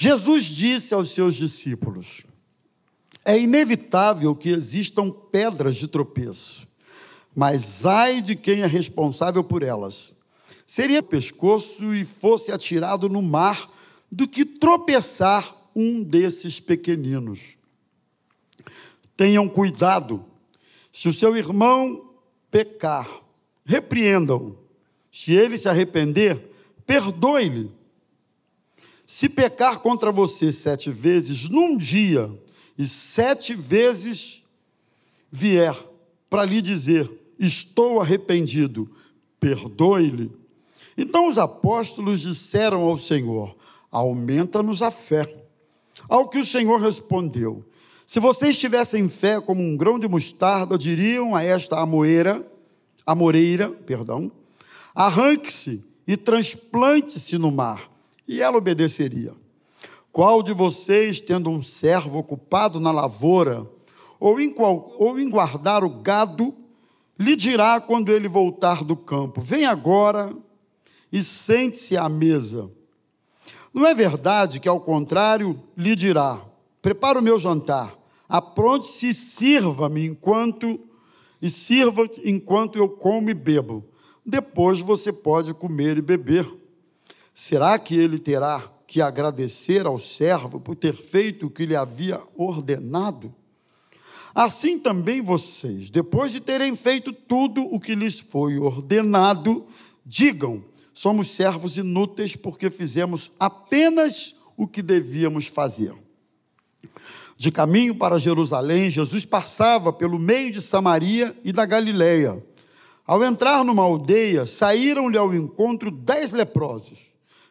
Jesus disse aos seus discípulos: É inevitável que existam pedras de tropeço, mas ai de quem é responsável por elas. Seria pescoço e fosse atirado no mar do que tropeçar um desses pequeninos. Tenham cuidado, se o seu irmão pecar, repreendam. Se ele se arrepender, perdoe-lhe. Se pecar contra você sete vezes num dia, e sete vezes vier para lhe dizer: Estou arrependido, perdoe-lhe. Então os apóstolos disseram ao Senhor: Aumenta-nos a fé. Ao que o Senhor respondeu: Se vocês tivessem fé como um grão de mostarda, diriam a esta amoeira, amoreira, perdão, arranque-se e transplante-se no mar, e ela obedeceria. Qual de vocês, tendo um servo ocupado na lavoura, ou em, qual, ou em guardar o gado, lhe dirá quando ele voltar do campo: Vem agora e sente-se à mesa. Não é verdade que, ao contrário, lhe dirá: Prepara o meu jantar, apronte-se e sirva-me enquanto e sirva enquanto eu como e bebo. Depois você pode comer e beber. Será que ele terá que agradecer ao servo por ter feito o que lhe havia ordenado? Assim também vocês, depois de terem feito tudo o que lhes foi ordenado, digam: somos servos inúteis porque fizemos apenas o que devíamos fazer. De caminho para Jerusalém, Jesus passava pelo meio de Samaria e da Galileia. Ao entrar numa aldeia, saíram-lhe ao encontro dez leprosos,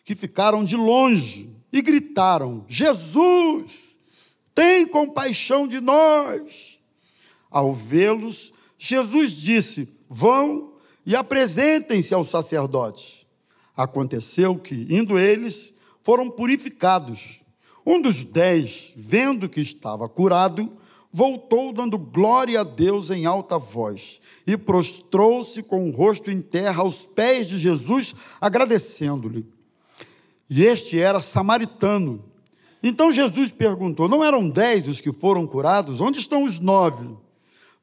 que ficaram de longe e gritaram: Jesus, tem compaixão de nós. Ao vê-los, Jesus disse: Vão e apresentem-se aos sacerdotes. Aconteceu que, indo eles, foram purificados. Um dos dez, vendo que estava curado, voltou dando glória a Deus em alta voz e prostrou-se com o rosto em terra aos pés de Jesus, agradecendo-lhe. E este era samaritano. Então Jesus perguntou: Não eram dez os que foram curados? Onde estão os nove?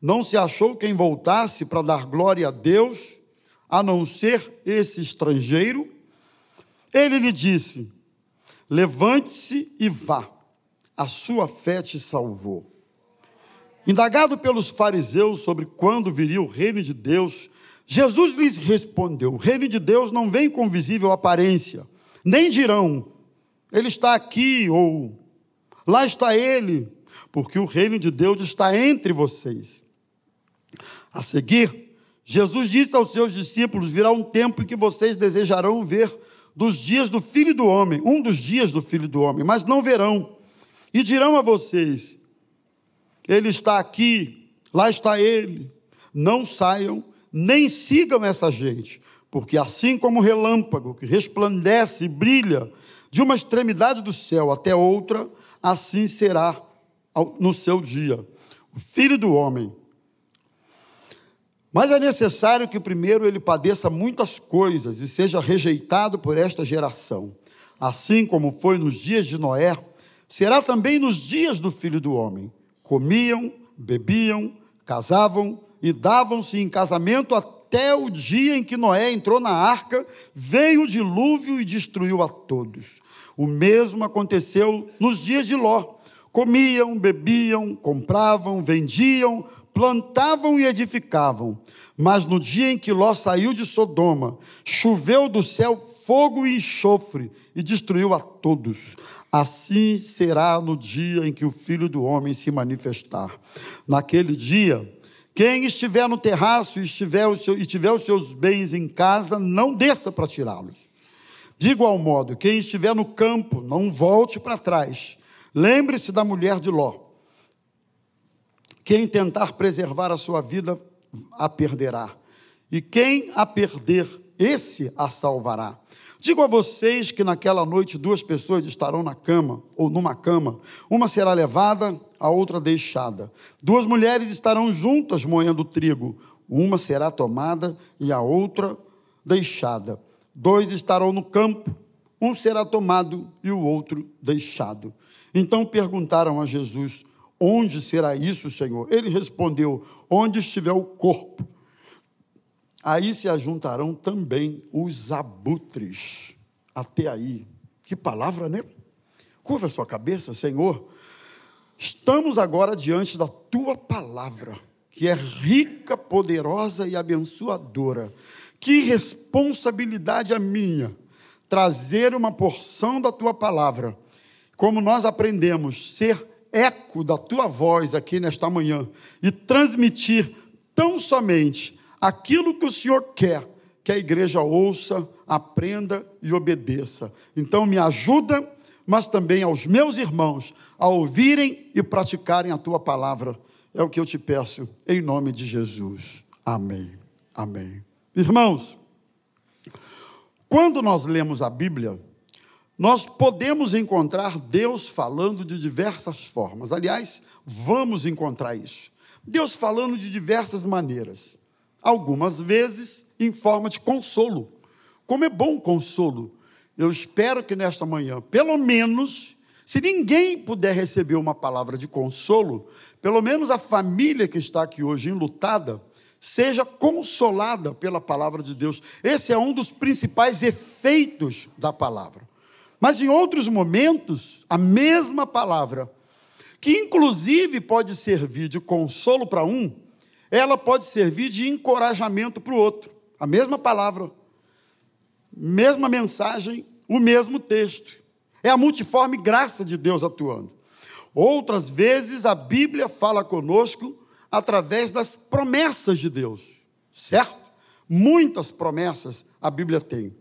Não se achou quem voltasse para dar glória a Deus? a não ser esse estrangeiro, ele lhe disse: Levante-se e vá, a sua fé te salvou. Indagado pelos fariseus sobre quando viria o reino de Deus, Jesus lhes respondeu: O reino de Deus não vem com visível aparência, nem dirão, ele está aqui ou lá está ele, porque o reino de Deus está entre vocês. A seguir, Jesus disse aos seus discípulos: virá um tempo em que vocês desejarão ver dos dias do filho do homem, um dos dias do filho do homem, mas não verão. E dirão a vocês: Ele está aqui, lá está ele. Não saiam, nem sigam essa gente, porque assim como o relâmpago que resplandece e brilha de uma extremidade do céu até outra, assim será no seu dia. O filho do homem mas é necessário que primeiro ele padeça muitas coisas e seja rejeitado por esta geração. Assim como foi nos dias de Noé, será também nos dias do filho do homem. Comiam, bebiam, casavam e davam-se em casamento até o dia em que Noé entrou na arca, veio o dilúvio e destruiu a todos. O mesmo aconteceu nos dias de Ló. Comiam, bebiam, compravam, vendiam, plantavam e edificavam. Mas no dia em que Ló saiu de Sodoma, choveu do céu fogo e enxofre e destruiu a todos. Assim será no dia em que o Filho do Homem se manifestar. Naquele dia, quem estiver no terraço e, estiver o seu, e tiver os seus bens em casa, não desça para tirá-los. De igual modo, quem estiver no campo, não volte para trás. Lembre-se da mulher de Ló. Quem tentar preservar a sua vida, a perderá. E quem a perder, esse a salvará. Digo a vocês que naquela noite duas pessoas estarão na cama, ou numa cama, uma será levada, a outra deixada. Duas mulheres estarão juntas moendo trigo, uma será tomada e a outra deixada. Dois estarão no campo, um será tomado e o outro deixado. Então perguntaram a Jesus: Onde será isso, Senhor? Ele respondeu: Onde estiver o corpo. Aí se ajuntarão também os abutres. Até aí. Que palavra, né? Curva a sua cabeça, Senhor. Estamos agora diante da tua palavra, que é rica, poderosa e abençoadora. Que responsabilidade a minha trazer uma porção da tua palavra. Como nós aprendemos, ser eco da tua voz aqui nesta manhã e transmitir tão somente aquilo que o Senhor quer que a igreja ouça, aprenda e obedeça. Então me ajuda, mas também aos meus irmãos a ouvirem e praticarem a tua palavra. É o que eu te peço em nome de Jesus. Amém. Amém. Irmãos, quando nós lemos a Bíblia, nós podemos encontrar Deus falando de diversas formas. Aliás, vamos encontrar isso. Deus falando de diversas maneiras. Algumas vezes em forma de consolo. Como é bom consolo. Eu espero que nesta manhã, pelo menos, se ninguém puder receber uma palavra de consolo, pelo menos a família que está aqui hoje enlutada, seja consolada pela palavra de Deus. Esse é um dos principais efeitos da palavra. Mas em outros momentos, a mesma palavra, que inclusive pode servir de consolo para um, ela pode servir de encorajamento para o outro. A mesma palavra, mesma mensagem, o mesmo texto. É a multiforme graça de Deus atuando. Outras vezes a Bíblia fala conosco através das promessas de Deus, certo? Muitas promessas a Bíblia tem.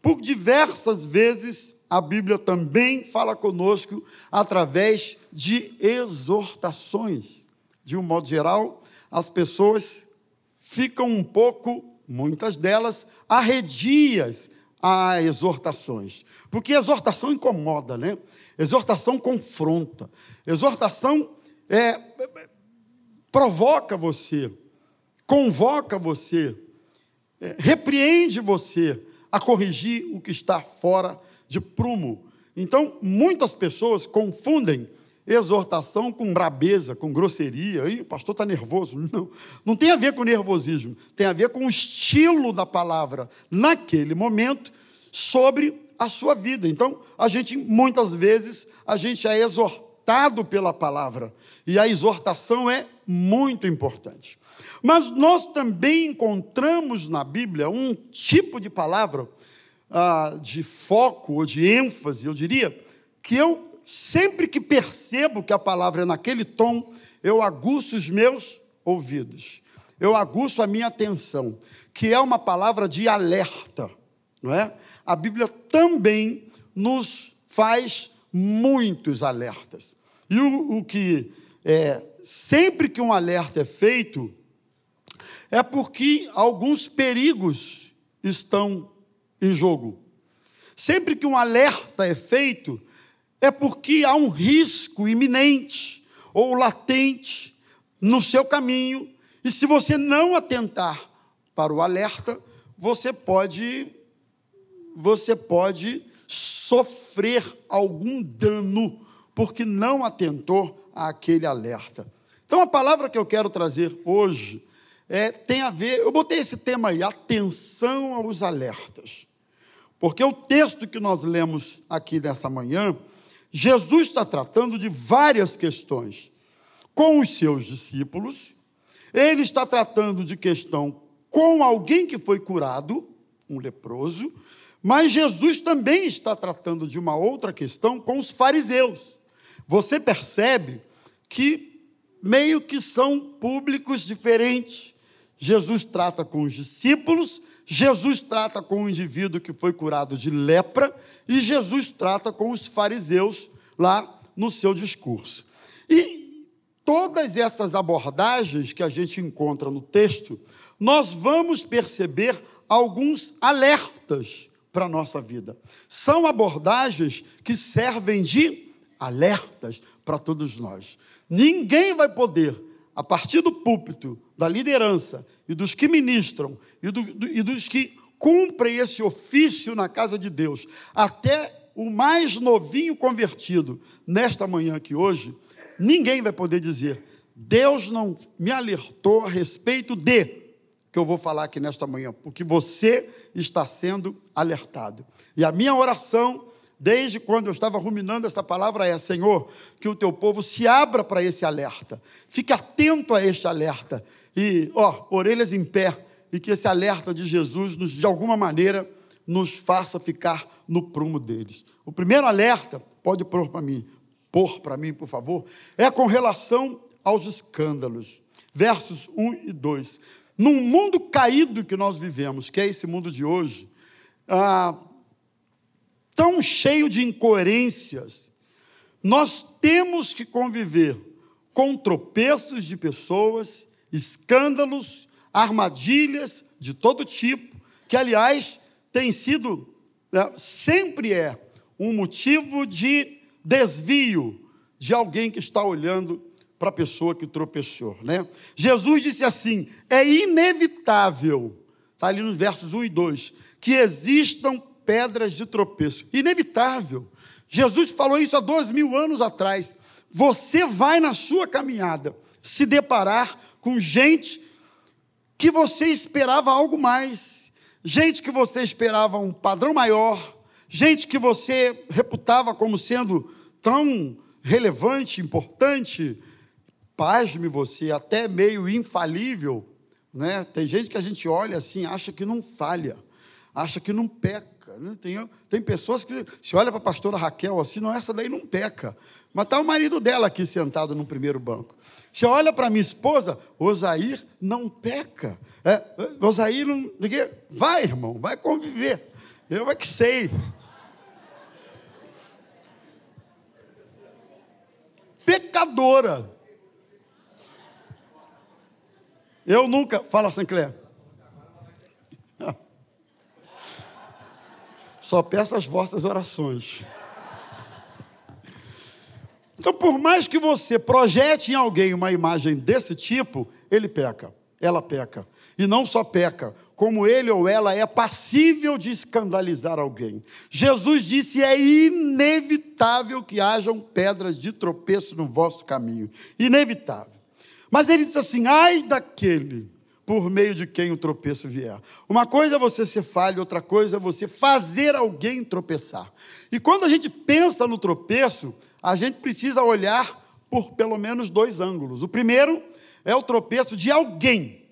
Por diversas vezes a Bíblia também fala conosco através de exortações. De um modo geral, as pessoas ficam um pouco, muitas delas, arredias a exortações. Porque exortação incomoda, né? Exortação confronta. Exortação é, provoca você, convoca você, é, repreende você a corrigir o que está fora de prumo. Então, muitas pessoas confundem exortação com brabeza, com grosseria. Aí, o pastor está nervoso. Não, não tem a ver com nervosismo, tem a ver com o estilo da palavra naquele momento sobre a sua vida. Então, a gente, muitas vezes, a gente é exortado pela palavra. E a exortação é muito importante. Mas nós também encontramos na Bíblia um tipo de palavra ah, de foco ou de ênfase, eu diria, que eu sempre que percebo que a palavra é naquele tom, eu aguço os meus ouvidos, eu aguço a minha atenção, que é uma palavra de alerta, não é? A Bíblia também nos faz muitos alertas. E o, o que é, sempre que um alerta é feito, é porque alguns perigos estão em jogo. Sempre que um alerta é feito, é porque há um risco iminente ou latente no seu caminho, e se você não atentar para o alerta, você pode você pode sofrer algum dano porque não atentou àquele alerta. Então a palavra que eu quero trazer hoje é, tem a ver, eu botei esse tema aí, atenção aos alertas. Porque o texto que nós lemos aqui nessa manhã, Jesus está tratando de várias questões com os seus discípulos, ele está tratando de questão com alguém que foi curado, um leproso, mas Jesus também está tratando de uma outra questão com os fariseus. Você percebe que meio que são públicos diferentes. Jesus trata com os discípulos, Jesus trata com o indivíduo que foi curado de lepra e Jesus trata com os fariseus lá no seu discurso. E todas essas abordagens que a gente encontra no texto, nós vamos perceber alguns alertas para a nossa vida. São abordagens que servem de alertas para todos nós. Ninguém vai poder a partir do púlpito, da liderança e dos que ministram e, do, do, e dos que cumprem esse ofício na casa de Deus, até o mais novinho convertido, nesta manhã aqui hoje, ninguém vai poder dizer, Deus não me alertou a respeito de, que eu vou falar aqui nesta manhã, porque você está sendo alertado. E a minha oração, desde quando eu estava ruminando esta palavra, é: Senhor, que o teu povo se abra para esse alerta, fique atento a este alerta, e, ó, orelhas em pé, e que esse alerta de Jesus, nos, de alguma maneira, nos faça ficar no prumo deles. O primeiro alerta, pode pôr para mim, pôr para mim, por favor, é com relação aos escândalos. Versos 1 e 2. Num mundo caído que nós vivemos, que é esse mundo de hoje, ah, tão cheio de incoerências, nós temos que conviver com tropeços de pessoas, escândalos, armadilhas de todo tipo, que, aliás, tem sido, né, sempre é, um motivo de desvio de alguém que está olhando para a pessoa que tropeçou. Né? Jesus disse assim: é inevitável, está ali nos versos 1 e 2, que existam pedras de tropeço. Inevitável. Jesus falou isso há dois mil anos atrás. Você vai na sua caminhada se deparar com gente que você esperava algo mais, gente que você esperava um padrão maior, gente que você reputava como sendo tão relevante, importante, pasme você, até meio infalível, né? Tem gente que a gente olha assim, acha que não falha, acha que não peca. Né? Tem, tem pessoas que se olha para a pastora Raquel assim, não, essa daí não peca. Mas está o marido dela aqui sentado no primeiro banco. Você olha para minha esposa, Osair não peca. É, Osair não. Vai, irmão, vai conviver. Eu é que sei. Pecadora. Eu nunca. Fala, Sancler. Só peço as vossas orações. Então, por mais que você projete em alguém uma imagem desse tipo, ele peca, ela peca. E não só peca, como ele ou ela é passível de escandalizar alguém. Jesus disse: é inevitável que hajam pedras de tropeço no vosso caminho. Inevitável. Mas ele diz assim: ai daquele por meio de quem o tropeço vier. Uma coisa é você ser falho, outra coisa é você fazer alguém tropeçar. E quando a gente pensa no tropeço, a gente precisa olhar por pelo menos dois ângulos. O primeiro é o tropeço de alguém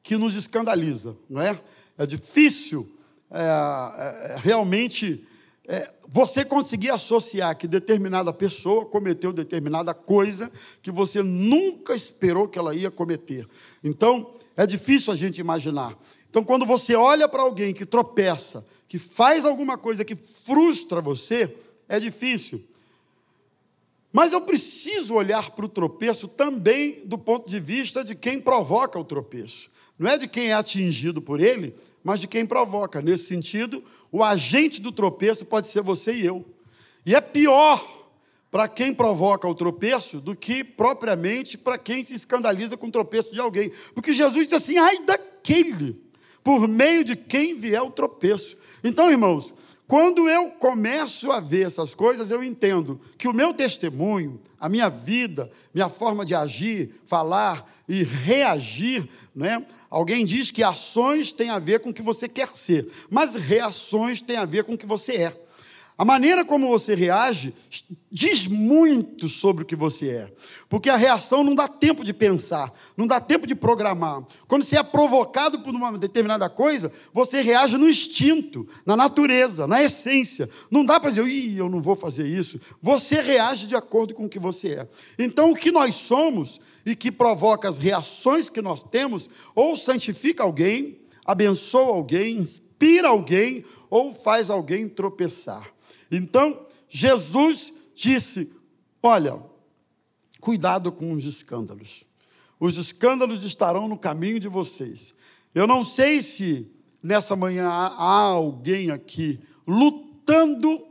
que nos escandaliza, não é? É difícil é, é, realmente é, você conseguir associar que determinada pessoa cometeu determinada coisa que você nunca esperou que ela ia cometer. Então, é difícil a gente imaginar. Então, quando você olha para alguém que tropeça, que faz alguma coisa que frustra você, é difícil. Mas eu preciso olhar para o tropeço também do ponto de vista de quem provoca o tropeço. Não é de quem é atingido por ele, mas de quem provoca. Nesse sentido, o agente do tropeço pode ser você e eu. E é pior para quem provoca o tropeço do que propriamente para quem se escandaliza com o tropeço de alguém. Porque Jesus diz assim: ai daquele, por meio de quem vier o tropeço. Então, irmãos, quando eu começo a ver essas coisas, eu entendo que o meu testemunho, a minha vida, minha forma de agir, falar e reagir, né? Alguém diz que ações têm a ver com o que você quer ser, mas reações têm a ver com o que você é. A maneira como você reage diz muito sobre o que você é. Porque a reação não dá tempo de pensar, não dá tempo de programar. Quando você é provocado por uma determinada coisa, você reage no instinto, na natureza, na essência. Não dá para dizer, Ih, eu não vou fazer isso. Você reage de acordo com o que você é. Então, o que nós somos e que provoca as reações que nós temos, ou santifica alguém, abençoa alguém, inspira alguém, ou faz alguém tropeçar. Então, Jesus disse: Olha, cuidado com os escândalos. Os escândalos estarão no caminho de vocês. Eu não sei se nessa manhã há alguém aqui lutando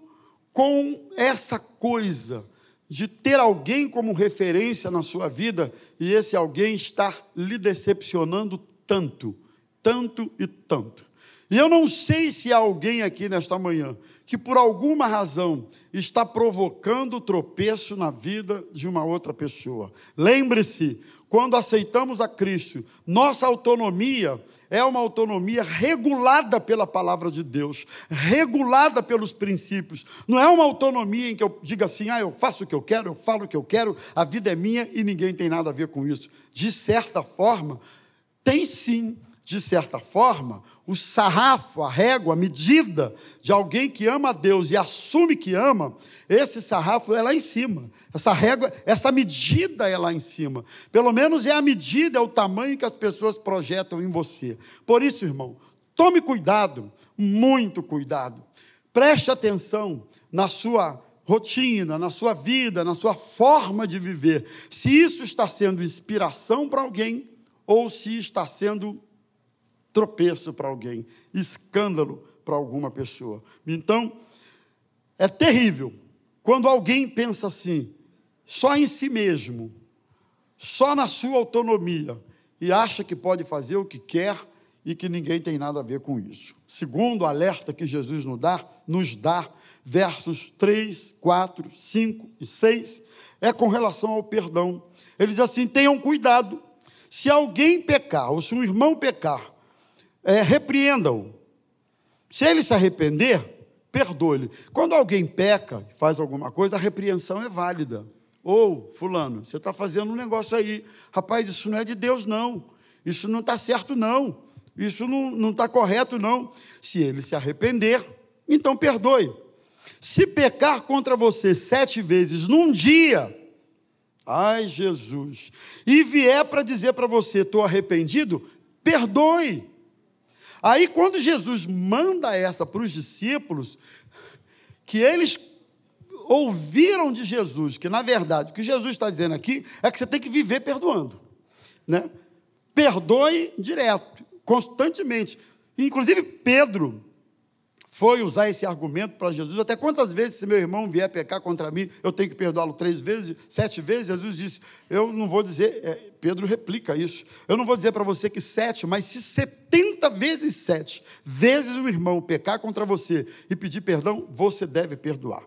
com essa coisa de ter alguém como referência na sua vida e esse alguém estar lhe decepcionando tanto, tanto e tanto. E eu não sei se há alguém aqui nesta manhã que, por alguma razão, está provocando tropeço na vida de uma outra pessoa. Lembre-se, quando aceitamos a Cristo, nossa autonomia é uma autonomia regulada pela palavra de Deus, regulada pelos princípios. Não é uma autonomia em que eu diga assim, ah, eu faço o que eu quero, eu falo o que eu quero, a vida é minha e ninguém tem nada a ver com isso. De certa forma, tem sim de certa forma, o sarrafo, a régua, a medida de alguém que ama a Deus e assume que ama, esse sarrafo é lá em cima. Essa régua, essa medida é lá em cima. Pelo menos é a medida, é o tamanho que as pessoas projetam em você. Por isso, irmão, tome cuidado, muito cuidado. Preste atenção na sua rotina, na sua vida, na sua forma de viver. Se isso está sendo inspiração para alguém ou se está sendo tropeço para alguém, escândalo para alguma pessoa. Então, é terrível quando alguém pensa assim, só em si mesmo, só na sua autonomia, e acha que pode fazer o que quer e que ninguém tem nada a ver com isso. Segundo alerta que Jesus nos dá, nos dá versos 3, 4, 5 e 6, é com relação ao perdão. Ele diz assim: tenham cuidado. Se alguém pecar, ou se um irmão pecar, é, repreenda-o. Se ele se arrepender, perdoe-lhe. Quando alguém peca, faz alguma coisa, a repreensão é válida. Ou, fulano, você está fazendo um negócio aí. Rapaz, isso não é de Deus, não. Isso não está certo, não. Isso não está correto, não. Se ele se arrepender, então perdoe. Se pecar contra você sete vezes num dia, ai Jesus, e vier para dizer para você, estou arrependido, perdoe. Aí, quando Jesus manda essa para os discípulos, que eles ouviram de Jesus, que na verdade o que Jesus está dizendo aqui é que você tem que viver perdoando. Né? Perdoe direto, constantemente. Inclusive, Pedro, foi usar esse argumento para Jesus. Até quantas vezes, se meu irmão vier pecar contra mim, eu tenho que perdoá-lo três vezes, sete vezes? Jesus disse: Eu não vou dizer, é, Pedro replica isso. Eu não vou dizer para você que sete, mas se setenta vezes sete vezes o irmão pecar contra você e pedir perdão, você deve perdoar.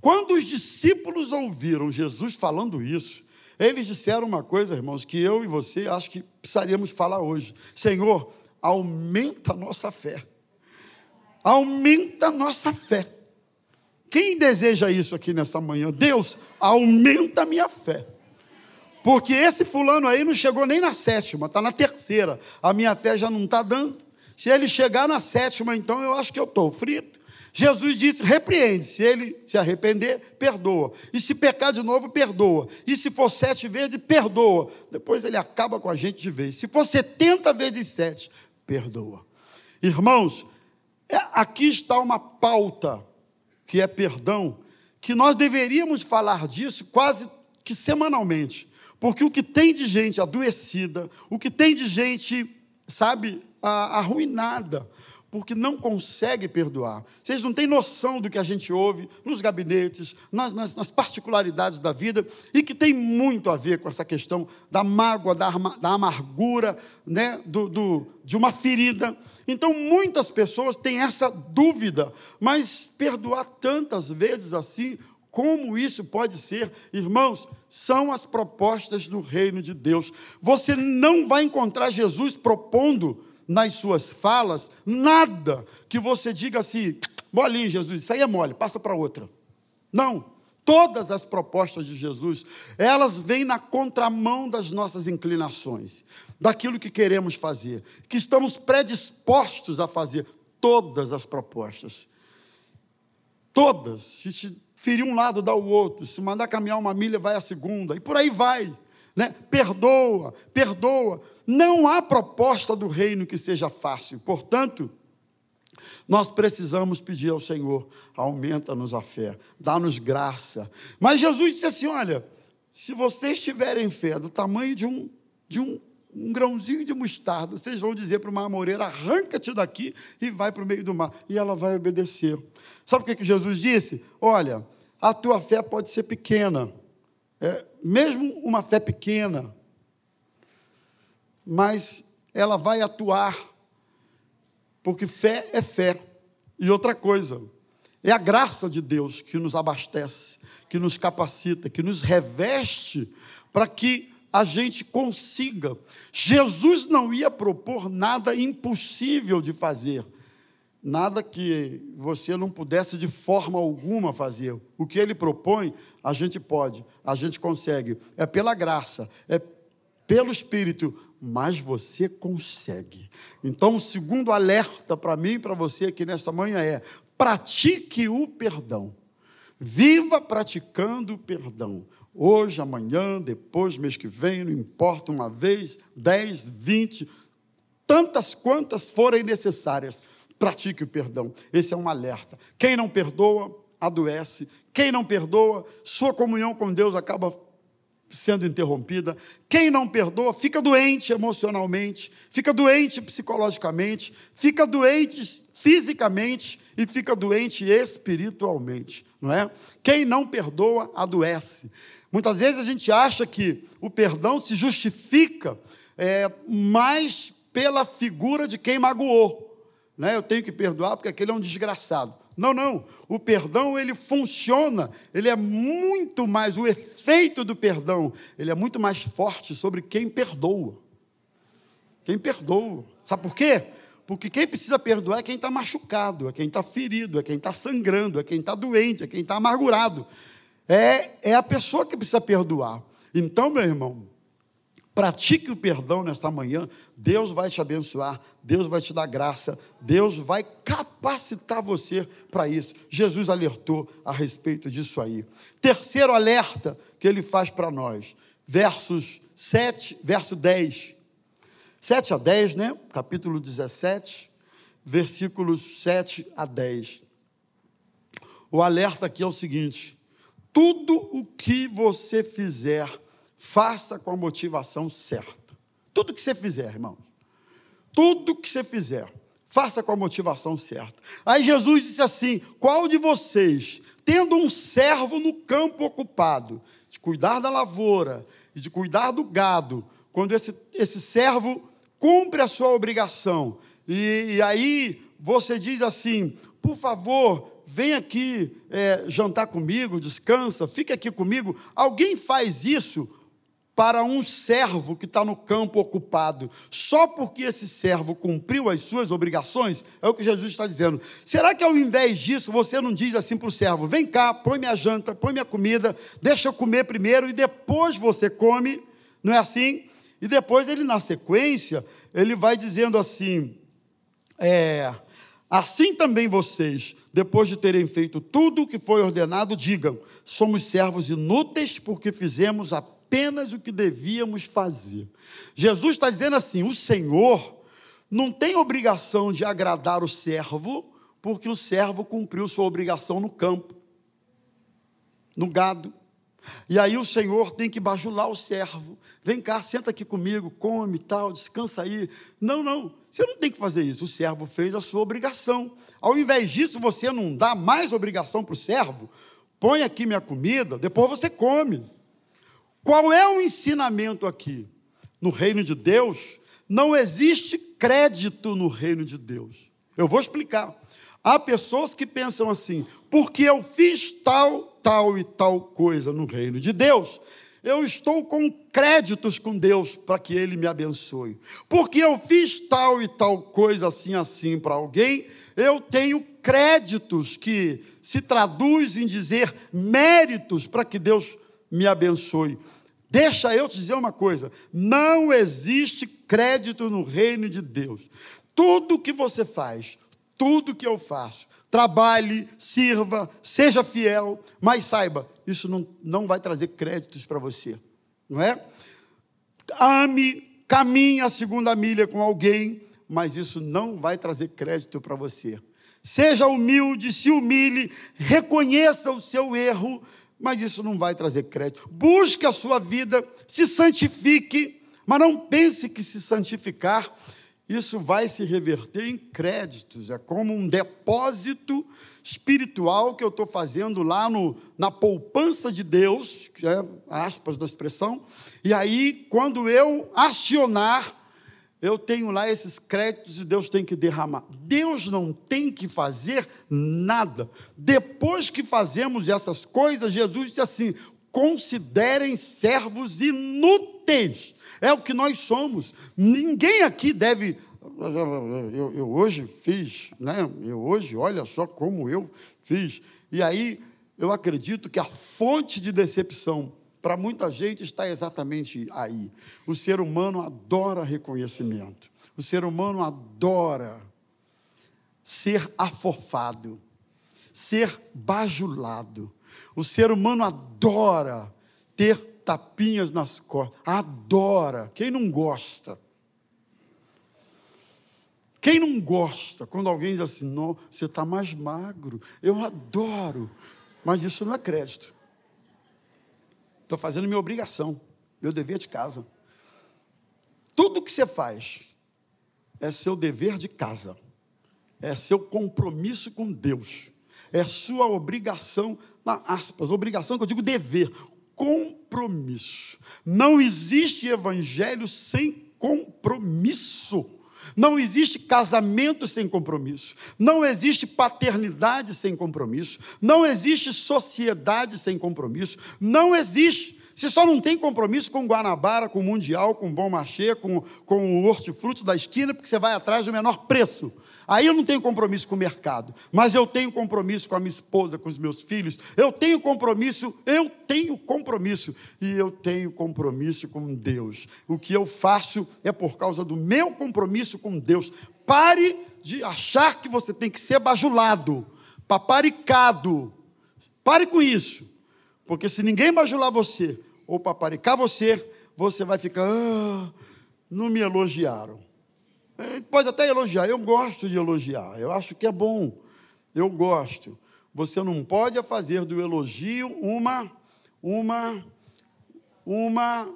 Quando os discípulos ouviram Jesus falando isso, eles disseram uma coisa, irmãos, que eu e você acho que precisaríamos falar hoje: Senhor, aumenta a nossa fé aumenta a nossa fé. Quem deseja isso aqui nesta manhã? Deus, aumenta a minha fé. Porque esse fulano aí não chegou nem na sétima, está na terceira. A minha fé já não está dando. Se ele chegar na sétima, então eu acho que eu estou frito. Jesus disse: repreende. Se ele se arrepender, perdoa. E se pecar de novo, perdoa. E se for sete vezes, perdoa. Depois ele acaba com a gente de vez. Se for setenta vezes sete, perdoa. Irmãos, aqui está uma pauta, que é perdão, que nós deveríamos falar disso quase que semanalmente. Porque o que tem de gente adoecida, o que tem de gente, sabe, arruinada, porque não consegue perdoar. Vocês não têm noção do que a gente ouve nos gabinetes, nas, nas, nas, particularidades da vida, e que tem muito a ver com essa questão da mágoa, da, da amargura, né, do, do, de uma ferida. Então, muitas pessoas têm essa dúvida, mas perdoar tantas vezes assim, como isso pode ser? Irmãos, são as propostas do reino de Deus. Você não vai encontrar Jesus propondo nas suas falas nada que você diga assim, molinho, Jesus, isso aí é mole, passa para outra. Não. Todas as propostas de Jesus, elas vêm na contramão das nossas inclinações, daquilo que queremos fazer, que estamos predispostos a fazer. Todas as propostas. Todas. Se ferir um lado, dá o outro. Se mandar caminhar uma milha, vai a segunda. E por aí vai. Né? Perdoa, perdoa. Não há proposta do reino que seja fácil. Portanto, nós precisamos pedir ao Senhor: aumenta-nos a fé, dá-nos graça. Mas Jesus disse assim: olha, se vocês tiverem fé do tamanho de um, de um, um grãozinho de mostarda, vocês vão dizer para uma amoreira: arranca-te daqui e vai para o meio do mar. E ela vai obedecer. Sabe o que, que Jesus disse? Olha, a tua fé pode ser pequena, é, mesmo uma fé pequena, mas ela vai atuar Porque fé é fé. E outra coisa, é a graça de Deus que nos abastece, que nos capacita, que nos reveste para que a gente consiga. Jesus não ia propor nada impossível de fazer, nada que você não pudesse de forma alguma fazer. O que ele propõe, a gente pode, a gente consegue. É pela graça, é pelo Espírito, mas você consegue. Então, o segundo alerta para mim e para você aqui nesta manhã é: pratique o perdão. Viva praticando o perdão. Hoje, amanhã, depois, mês que vem, não importa, uma vez, dez, vinte, tantas quantas forem necessárias, pratique o perdão. Esse é um alerta. Quem não perdoa, adoece. Quem não perdoa, sua comunhão com Deus acaba sendo interrompida. Quem não perdoa fica doente emocionalmente, fica doente psicologicamente, fica doente fisicamente e fica doente espiritualmente, não é? Quem não perdoa adoece. Muitas vezes a gente acha que o perdão se justifica é, mais pela figura de quem magoou. Né? Eu tenho que perdoar porque aquele é um desgraçado. Não, não. O perdão ele funciona, ele é muito mais o efeito do perdão, ele é muito mais forte sobre quem perdoa. Quem perdoa. Sabe por quê? Porque quem precisa perdoar é quem está machucado, é quem está ferido, é quem está sangrando, é quem está doente, é quem está amargurado. É, é a pessoa que precisa perdoar. Então, meu irmão, Pratique o perdão nesta manhã, Deus vai te abençoar, Deus vai te dar graça, Deus vai capacitar você para isso. Jesus alertou a respeito disso aí. Terceiro alerta que ele faz para nós, versos 7, verso 10. 7 a 10, né? Capítulo 17, versículos 7 a 10. O alerta aqui é o seguinte: tudo o que você fizer, faça com a motivação certa. Tudo que você fizer, irmão. Tudo que você fizer, faça com a motivação certa. Aí Jesus disse assim: qual de vocês, tendo um servo no campo ocupado, de cuidar da lavoura e de cuidar do gado, quando esse, esse servo cumpre a sua obrigação, e, e aí você diz assim: por favor, vem aqui é, jantar comigo, descansa, fica aqui comigo. Alguém faz isso para um servo que está no campo ocupado, só porque esse servo cumpriu as suas obrigações, é o que Jesus está dizendo. Será que ao invés disso você não diz assim para o servo: vem cá, põe minha janta, põe minha comida, deixa eu comer primeiro e depois você come? Não é assim? E depois ele, na sequência, ele vai dizendo assim: é, assim também vocês, depois de terem feito tudo o que foi ordenado, digam: somos servos inúteis porque fizemos a apenas o que devíamos fazer. Jesus está dizendo assim: o Senhor não tem obrigação de agradar o servo, porque o servo cumpriu sua obrigação no campo, no gado. E aí o Senhor tem que bajular o servo. Vem cá, senta aqui comigo, come tal, descansa aí. Não, não, você não tem que fazer isso. O servo fez a sua obrigação. Ao invés disso, você não dá mais obrigação para o servo. Põe aqui minha comida, depois você come. Qual é o ensinamento aqui? No reino de Deus, não existe crédito no reino de Deus. Eu vou explicar. Há pessoas que pensam assim, porque eu fiz tal, tal e tal coisa no reino de Deus, eu estou com créditos com Deus para que Ele me abençoe. Porque eu fiz tal e tal coisa assim, assim para alguém, eu tenho créditos que se traduz em dizer méritos para que Deus me abençoe. Deixa eu te dizer uma coisa: não existe crédito no reino de Deus. Tudo que você faz, tudo que eu faço, trabalhe, sirva, seja fiel, mas saiba, isso não, não vai trazer créditos para você, não é? Ame, caminhe a segunda milha com alguém, mas isso não vai trazer crédito para você. Seja humilde, se humilhe, reconheça o seu erro, mas isso não vai trazer crédito. Busque a sua vida, se santifique, mas não pense que se santificar, isso vai se reverter em créditos. É como um depósito espiritual que eu estou fazendo lá no, na poupança de Deus, que é aspas da expressão, e aí, quando eu acionar, eu tenho lá esses créditos e Deus tem que derramar. Deus não tem que fazer nada. Depois que fazemos essas coisas, Jesus disse assim: considerem servos inúteis. É o que nós somos. Ninguém aqui deve. Eu, eu hoje fiz, né? Eu hoje, olha só como eu fiz. E aí, eu acredito que a fonte de decepção para muita gente está exatamente aí. O ser humano adora reconhecimento. O ser humano adora ser afofado, ser bajulado. O ser humano adora ter tapinhas nas costas. Adora. Quem não gosta? Quem não gosta quando alguém diz assim, não, você está mais magro? Eu adoro. Mas isso não é crédito. Estou fazendo minha obrigação, meu dever de casa. Tudo que você faz é seu dever de casa, é seu compromisso com Deus, é sua obrigação, na aspas, obrigação que eu digo dever, compromisso. Não existe evangelho sem compromisso. Não existe casamento sem compromisso. Não existe paternidade sem compromisso. Não existe sociedade sem compromisso. Não existe. Você só não tem compromisso com Guanabara, com o Mundial, com Bom Marché, com, com o hortifruti da esquina, porque você vai atrás do menor preço. Aí eu não tenho compromisso com o mercado, mas eu tenho compromisso com a minha esposa, com os meus filhos. Eu tenho compromisso, eu tenho compromisso. E eu tenho compromisso com Deus. O que eu faço é por causa do meu compromisso com Deus. Pare de achar que você tem que ser bajulado, paparicado. Pare com isso. Porque se ninguém bajular você ou paparicar você, você vai ficar, ah, não me elogiaram. É, pode até elogiar, eu gosto de elogiar, eu acho que é bom, eu gosto. Você não pode fazer do elogio uma, uma, uma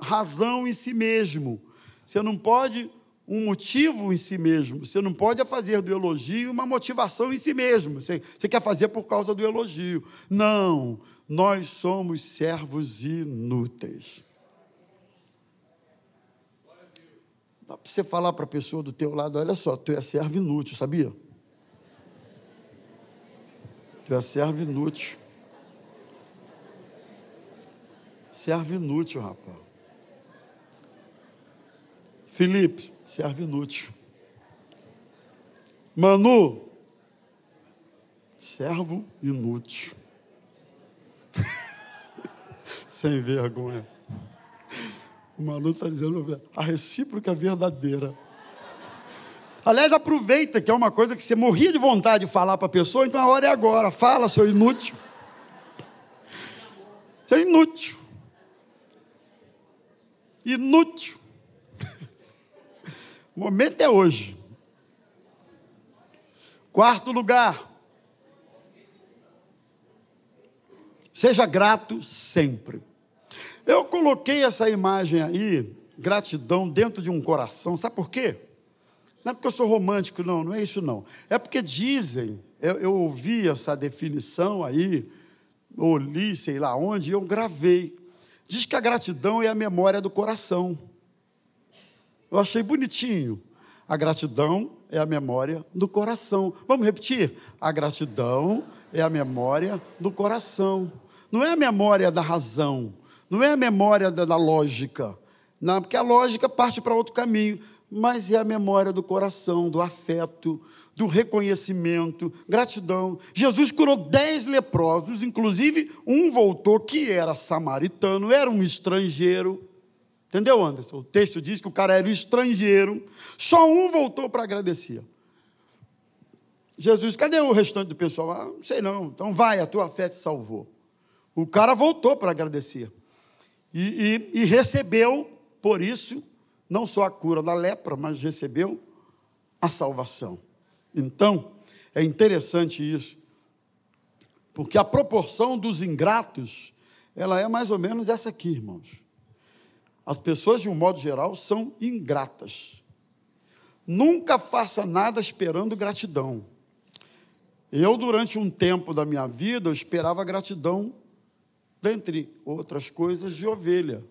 razão em si mesmo. Você não pode um motivo em si mesmo. Você não pode fazer do elogio uma motivação em si mesmo. Você, você quer fazer por causa do elogio. Não, nós somos servos inúteis. Dá para você falar para a pessoa do teu lado, olha só, tu é servo inútil, sabia? Tu é servo inútil. Servo inútil, rapaz. Felipe, servo inútil. Manu, servo inútil. Sem vergonha. O Manu está dizendo a recíproca é verdadeira. Aliás, aproveita que é uma coisa que você morria de vontade de falar para a pessoa, então a hora é agora. Fala, seu inútil. Seu inútil. Inútil. O momento é hoje. Quarto lugar. Seja grato sempre. Eu coloquei essa imagem aí, gratidão, dentro de um coração. Sabe por quê? Não é porque eu sou romântico, não, não é isso não. É porque dizem, eu, eu ouvi essa definição aí, ou li, sei lá onde, e eu gravei. Diz que a gratidão é a memória do coração. Eu achei bonitinho. A gratidão é a memória do coração. Vamos repetir? A gratidão é a memória do coração. Não é a memória da razão, não é a memória da, da lógica. Não, porque a lógica parte para outro caminho, mas é a memória do coração, do afeto, do reconhecimento, gratidão. Jesus curou dez leprosos, inclusive um voltou que era samaritano, era um estrangeiro. Entendeu, Anderson? O texto diz que o cara era estrangeiro, só um voltou para agradecer. Jesus, cadê o restante do pessoal? Ah, não sei não. Então vai, a tua fé te salvou. O cara voltou para agradecer. E, e, e, recebeu, por isso, não só a cura da lepra, mas recebeu a salvação. Então, é interessante isso. Porque a proporção dos ingratos, ela é mais ou menos essa aqui, irmãos. As pessoas, de um modo geral, são ingratas. Nunca faça nada esperando gratidão. Eu, durante um tempo da minha vida, eu esperava gratidão, dentre outras coisas, de ovelha.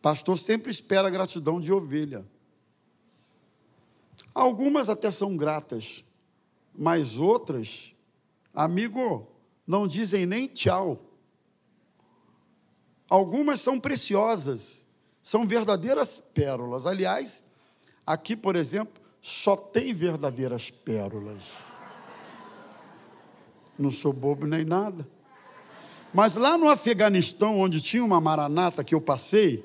Pastor sempre espera gratidão de ovelha. Algumas até são gratas, mas outras, amigo, não dizem nem tchau. Algumas são preciosas, são verdadeiras pérolas. Aliás, aqui, por exemplo, só tem verdadeiras pérolas. Não sou bobo nem nada. Mas lá no Afeganistão, onde tinha uma maranata que eu passei,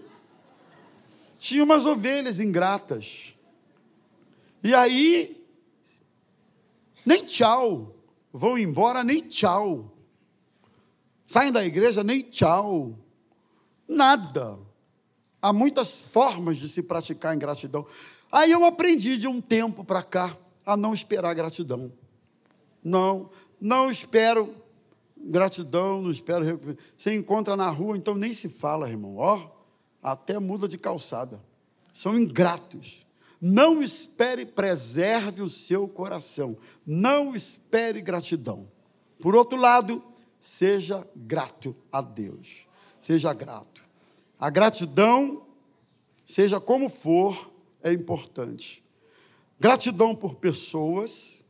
tinha umas ovelhas ingratas. E aí, nem tchau. Vão embora, nem tchau. Saem da igreja, nem tchau. Nada. Há muitas formas de se praticar ingratidão. Aí eu aprendi de um tempo para cá a não esperar gratidão. Não, não espero gratidão, não espero. Você encontra na rua, então nem se fala, irmão. Ó, até muda de calçada. São ingratos. Não espere, preserve o seu coração. Não espere gratidão. Por outro lado, seja grato a Deus. Seja grato. A gratidão, seja como for, é importante. Gratidão por pessoas,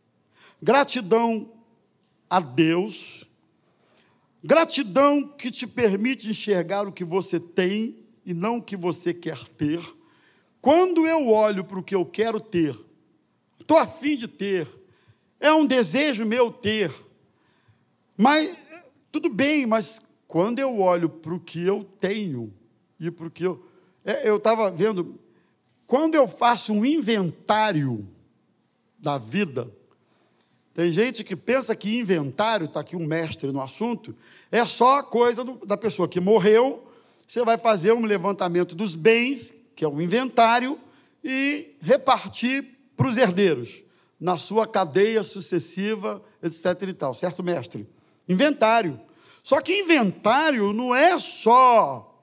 gratidão a Deus, gratidão que te permite enxergar o que você tem e não o que você quer ter. Quando eu olho para o que eu quero ter, estou afim de ter, é um desejo meu ter, mas tudo bem, mas quando eu olho para o que eu tenho e para o que eu. É, eu estava vendo, quando eu faço um inventário da vida, tem gente que pensa que inventário, está aqui um mestre no assunto, é só coisa do, da pessoa que morreu, você vai fazer um levantamento dos bens que é o inventário, e repartir para os herdeiros, na sua cadeia sucessiva, etc. e tal, certo, mestre? Inventário. Só que inventário não é só,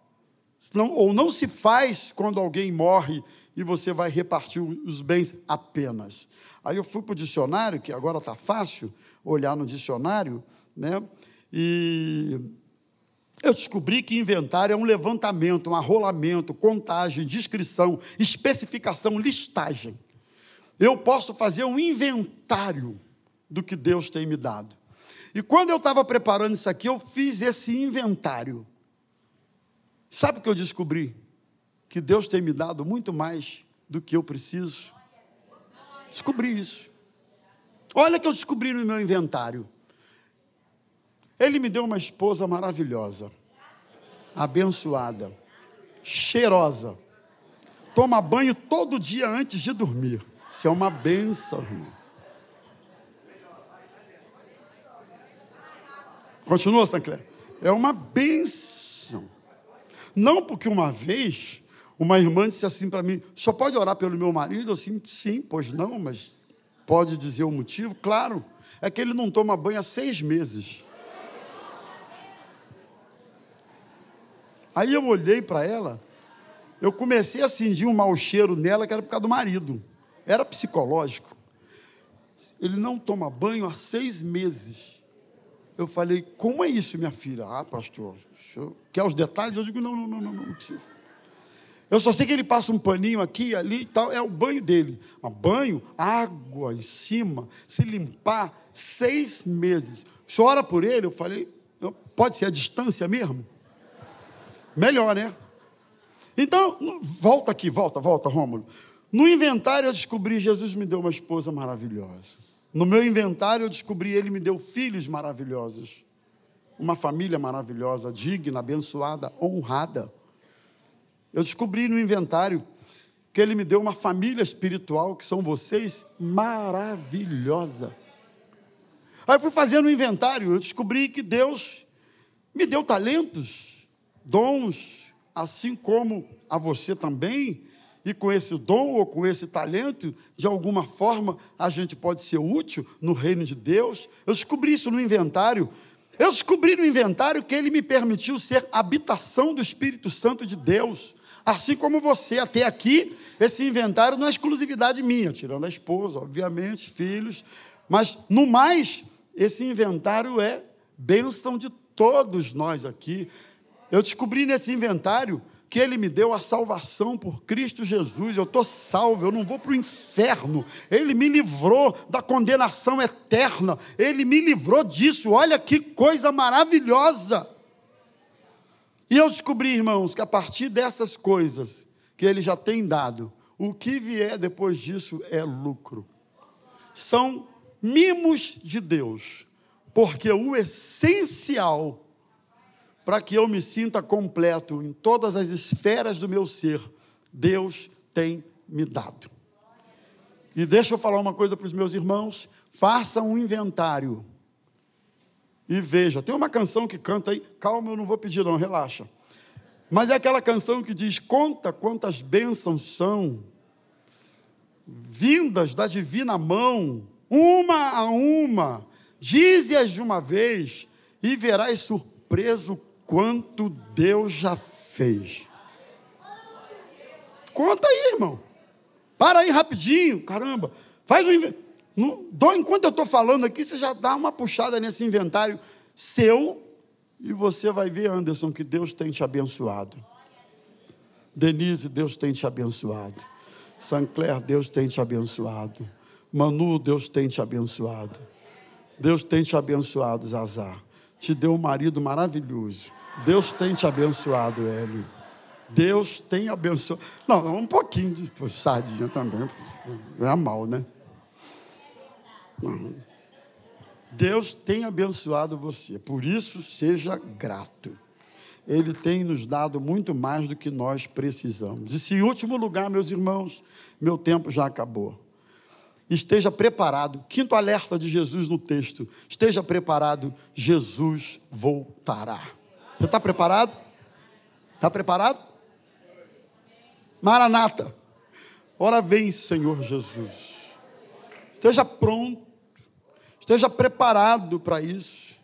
não, ou não se faz quando alguém morre e você vai repartir os bens apenas. Aí eu fui para o dicionário, que agora está fácil olhar no dicionário, né? E eu descobri que inventário é um levantamento, um arrolamento, contagem, descrição, especificação, listagem. Eu posso fazer um inventário do que Deus tem me dado. E quando eu estava preparando isso aqui, eu fiz esse inventário. Sabe o que eu descobri? Que Deus tem me dado muito mais do que eu preciso. Descobri isso. Olha que eu descobri no meu inventário. Ele me deu uma esposa maravilhosa, abençoada, cheirosa. Toma banho todo dia antes de dormir. Isso é uma benção, irmão. Continua, Sancler. É uma benção. Não porque uma vez uma irmã disse assim para mim: só pode orar pelo meu marido? Eu assim, sim, pois não, mas pode dizer o motivo? Claro, é que ele não toma banho há seis meses. Aí eu olhei para ela, eu comecei a sentir um mau cheiro nela, que era por causa do marido. Era psicológico. Ele não toma banho há seis meses. Eu falei, como é isso, minha filha? Ah, pastor, quer os detalhes? Eu digo, não, não, não, não, não precisa. Eu só sei que ele passa um paninho aqui, ali e tal, é o banho dele. Mas banho, água em cima, se limpar, seis meses. Senhor ora por ele? Eu falei, pode ser a distância mesmo? Melhor, né? Então, volta aqui, volta, volta, Rômulo. No inventário eu descobri Jesus me deu uma esposa maravilhosa. No meu inventário eu descobri ele me deu filhos maravilhosos. Uma família maravilhosa, digna, abençoada, honrada. Eu descobri no inventário que ele me deu uma família espiritual, que são vocês, maravilhosa. Aí eu fui fazendo o inventário, eu descobri que Deus me deu talentos dons, assim como a você também, e com esse dom ou com esse talento, de alguma forma, a gente pode ser útil no reino de Deus. Eu descobri isso no inventário. Eu descobri no inventário que ele me permitiu ser habitação do Espírito Santo de Deus. Assim como você, até aqui, esse inventário não é exclusividade minha, tirando a esposa, obviamente, filhos, mas no mais, esse inventário é bênção de todos nós aqui. Eu descobri nesse inventário que Ele me deu a salvação por Cristo Jesus. Eu estou salvo, eu não vou para o inferno. Ele me livrou da condenação eterna. Ele me livrou disso. Olha que coisa maravilhosa. E eu descobri, irmãos, que a partir dessas coisas que Ele já tem dado, o que vier depois disso é lucro. São mimos de Deus, porque o essencial para que eu me sinta completo em todas as esferas do meu ser, Deus tem me dado. E deixa eu falar uma coisa para os meus irmãos: faça um inventário e veja. Tem uma canção que canta aí, calma, eu não vou pedir, não, relaxa. Mas é aquela canção que diz: conta quantas bênçãos são vindas da divina mão, uma a uma, dize-as de uma vez, e verás surpreso quanto Deus já fez. Conta aí, irmão. Para aí rapidinho, caramba. Faz um Não, enquanto eu estou falando aqui, você já dá uma puxada nesse inventário seu e você vai ver, Anderson, que Deus tem te abençoado. Denise, Deus tem te abençoado. Sancler, Deus tem te abençoado. Manu, Deus tem te abençoado. Deus tem te abençoado, Zazar te deu um marido maravilhoso. Deus tem te abençoado, Hélio. Deus tem abençoado. Não, um pouquinho de sardinha também. É mal, né? Deus tem abençoado você. Por isso, seja grato. Ele tem nos dado muito mais do que nós precisamos. E se, em último lugar, meus irmãos, meu tempo já acabou esteja preparado. Quinto alerta de Jesus no texto: esteja preparado, Jesus voltará. Você está preparado? Está preparado? Maranata, ora vem, Senhor Jesus. Esteja pronto, esteja preparado para isso.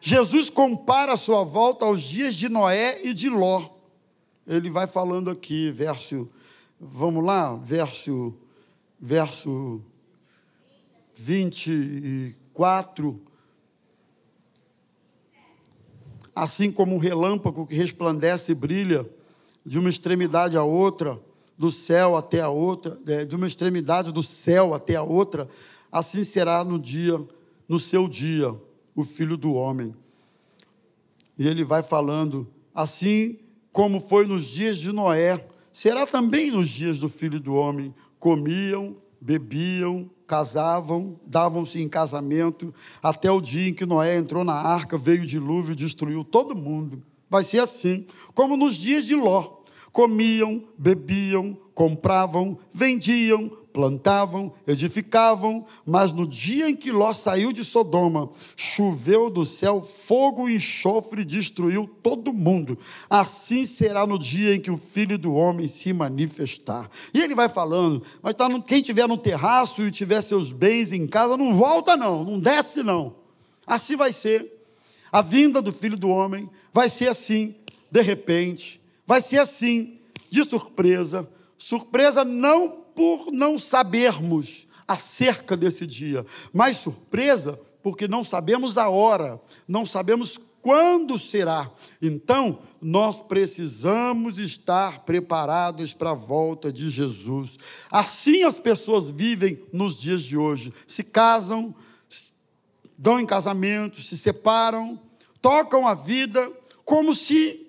Jesus compara a sua volta aos dias de Noé e de Ló. Ele vai falando aqui, verso, vamos lá, verso, verso 24. Assim como um relâmpago que resplandece e brilha de uma extremidade à outra, do céu até a outra, é, de uma extremidade do céu até a outra, assim será no dia, no seu dia, o filho do homem. E ele vai falando, assim como foi nos dias de Noé, será também nos dias do filho do homem. Comiam, bebiam, casavam, davam-se em casamento, até o dia em que Noé entrou na arca, veio o dilúvio e destruiu todo mundo. Vai ser assim, como nos dias de Ló. Comiam, bebiam, compravam, vendiam, plantavam, edificavam, mas no dia em que Ló saiu de Sodoma, choveu do céu fogo e enxofre e destruiu todo mundo. Assim será no dia em que o filho do homem se manifestar. E ele vai falando, mas tá no, quem tiver no terraço e tiver seus bens em casa, não volta não, não desce não. Assim vai ser. A vinda do filho do homem vai ser assim, de repente, vai ser assim, de surpresa. Surpresa não por não sabermos acerca desse dia, mas surpresa porque não sabemos a hora, não sabemos quando será. Então, nós precisamos estar preparados para a volta de Jesus. Assim as pessoas vivem nos dias de hoje. Se casam, dão em casamento, se separam, tocam a vida como se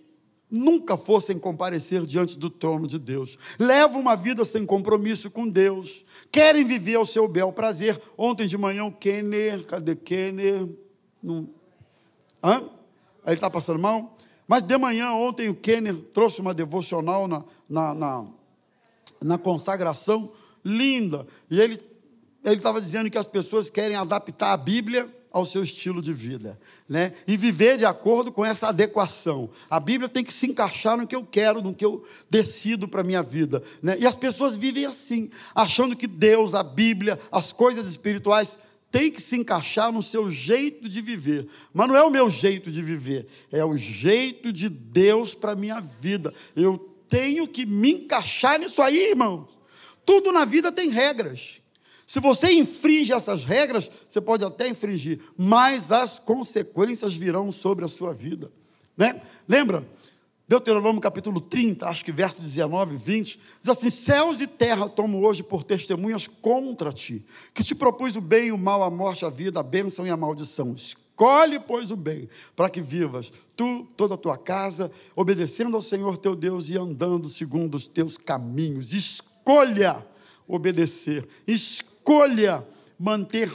nunca fossem comparecer diante do trono de Deus. Levam uma vida sem compromisso com Deus. Querem viver ao seu bel prazer. Ontem de manhã o Kenner, cadê Kenner? Não... Hã? Ele está passando mal? Mas de manhã, ontem, o Kenner trouxe uma devocional na, na, na, na consagração linda. E ele estava dizendo que as pessoas querem adaptar a Bíblia ao seu estilo de vida né? e viver de acordo com essa adequação. A Bíblia tem que se encaixar no que eu quero, no que eu decido para minha vida. Né? E as pessoas vivem assim, achando que Deus, a Bíblia, as coisas espirituais têm que se encaixar no seu jeito de viver. Mas não é o meu jeito de viver, é o jeito de Deus para minha vida. Eu tenho que me encaixar nisso aí, irmãos. Tudo na vida tem regras. Se você infringe essas regras, você pode até infringir, mas as consequências virão sobre a sua vida. Né? Lembra? Deuteronômio capítulo 30, acho que verso 19 e 20, diz assim: Céus e terra tomo hoje por testemunhas contra ti, que te propus o bem o mal, a morte, a vida, a bênção e a maldição. Escolhe, pois, o bem, para que vivas, tu, toda a tua casa, obedecendo ao Senhor teu Deus e andando segundo os teus caminhos. Escolha obedecer, escolha manter,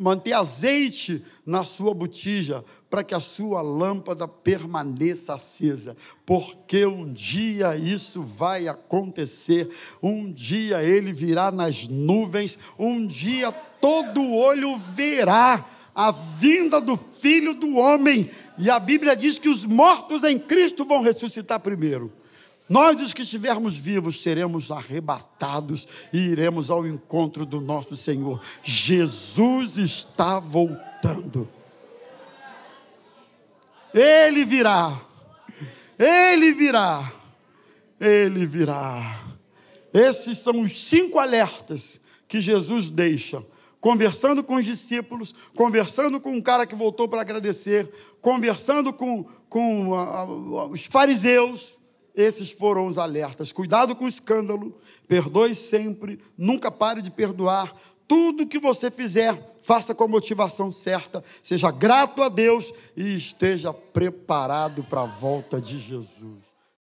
manter azeite na sua botija, para que a sua lâmpada permaneça acesa, porque um dia isso vai acontecer, um dia ele virá nas nuvens, um dia todo olho verá a vinda do Filho do Homem, e a Bíblia diz que os mortos em Cristo vão ressuscitar primeiro. Nós, os que estivermos vivos, seremos arrebatados e iremos ao encontro do nosso Senhor. Jesus está voltando. Ele virá. Ele virá. Ele virá. Esses são os cinco alertas que Jesus deixa. Conversando com os discípulos, conversando com um cara que voltou para agradecer, conversando com, com uh, os fariseus, esses foram os alertas. Cuidado com o escândalo, perdoe sempre, nunca pare de perdoar. Tudo que você fizer, faça com a motivação certa, seja grato a Deus e esteja preparado para a volta de Jesus.